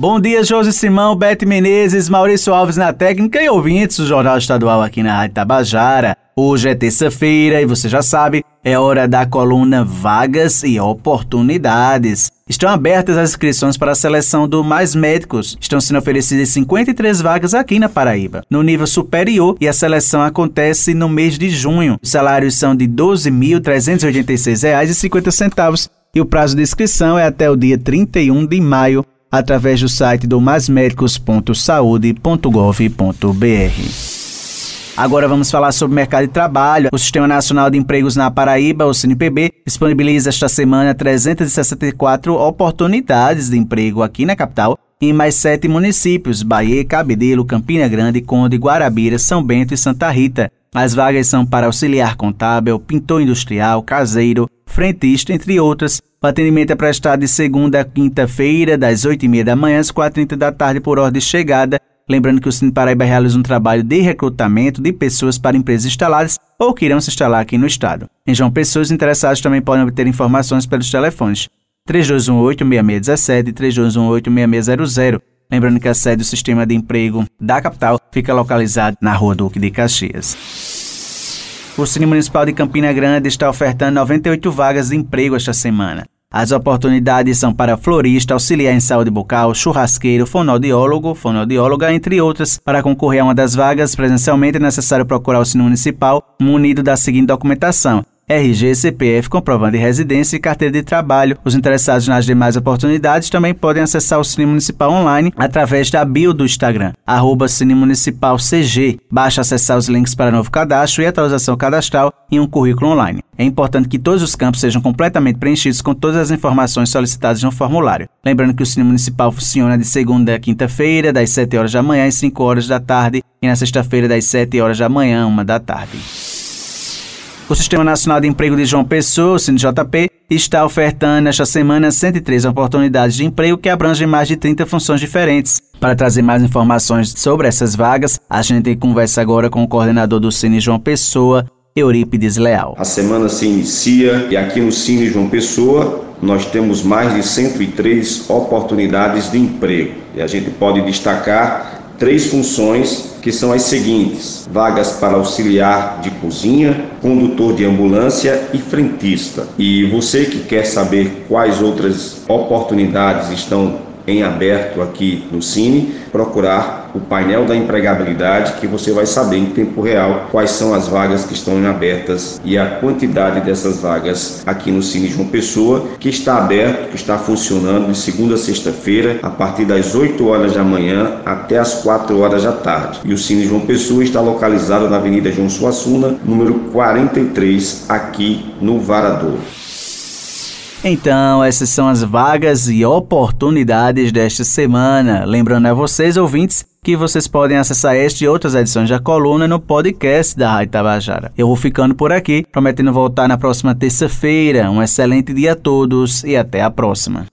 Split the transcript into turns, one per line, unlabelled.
Bom dia, Josi Simão, Bete Menezes, Maurício Alves na técnica e ouvintes do Jornal Estadual aqui na Rádio Tabajara. Hoje é terça-feira e você já sabe, é hora da coluna Vagas e Oportunidades. Estão abertas as inscrições para a seleção do Mais Médicos. Estão sendo oferecidas 53 vagas aqui na Paraíba, no nível superior, e a seleção acontece no mês de junho. Os salários são de R$ 12.386,50 e o prazo de inscrição é até o dia 31 de maio através do site do masmedicos.saude.gov.br. Agora vamos falar sobre o mercado de trabalho. O Sistema Nacional de Empregos na Paraíba, o CNPB, disponibiliza esta semana 364 oportunidades de emprego aqui na capital em mais sete municípios: Bahia, Cabedelo, Campina Grande, Conde, Guarabira, São Bento e Santa Rita. As vagas são para auxiliar contábil, pintor industrial, caseiro, frentista, entre outras. O atendimento é prestado de segunda a quinta-feira, das 8h30 da manhã às 4h30 da tarde, por ordem de chegada. Lembrando que o Cine Paraíba realiza um trabalho de recrutamento de pessoas para empresas instaladas ou que irão se instalar aqui no estado. Em João Pessoa, os interessados também podem obter informações pelos telefones 3218-6617 e 3218-6600. Lembrando que a sede do Sistema de Emprego da capital fica localizada na Rua Duque de Caxias. O Cine Municipal de Campina Grande está ofertando 98 vagas de emprego esta semana. As oportunidades são para florista, auxiliar em saúde bucal, churrasqueiro, fonoaudiólogo, fonoaudióloga, entre outras. Para concorrer a uma das vagas, presencialmente é necessário procurar o Cine Municipal munido da seguinte documentação: RG, CPF, comprovante de residência e carteira de trabalho. Os interessados nas demais oportunidades também podem acessar o Cine Municipal online através da bio do Instagram, arroba Cine Municipal CG. Basta acessar os links para novo cadastro e atualização cadastral em um currículo online. É importante que todos os campos sejam completamente preenchidos com todas as informações solicitadas no formulário. Lembrando que o Cine Municipal funciona de segunda a quinta-feira, das 7 horas da manhã às 5 horas da tarde, e na sexta-feira, das 7 horas da manhã, 1 da tarde. O Sistema Nacional de Emprego de João Pessoa, o SINJP, está ofertando esta semana 103 oportunidades de emprego que abrangem mais de 30 funções diferentes. Para trazer mais informações sobre essas vagas, a gente conversa agora com o coordenador do Cine João Pessoa, Eurípides Leal.
A semana se inicia e aqui no Cine João Pessoa nós temos mais de 103 oportunidades de emprego. E a gente pode destacar três funções que são as seguintes: vagas para auxiliar de cozinha, condutor de ambulância e frentista. E você que quer saber quais outras oportunidades estão em aberto aqui no Cine, procurar o painel da empregabilidade que você vai saber em tempo real quais são as vagas que estão abertas e a quantidade dessas vagas aqui no Cine João Pessoa, que está aberto, que está funcionando de segunda a sexta-feira, a partir das 8 horas da manhã até as 4 horas da tarde. E o Cine João Pessoa está localizado na Avenida João Suassuna, número 43, aqui no Varador.
Então, essas são as vagas e oportunidades desta semana. Lembrando a vocês, ouvintes, que vocês podem acessar este e outras edições da coluna no podcast da Rádio Tabajara. Eu vou ficando por aqui, prometendo voltar na próxima terça-feira. Um excelente dia a todos e até a próxima.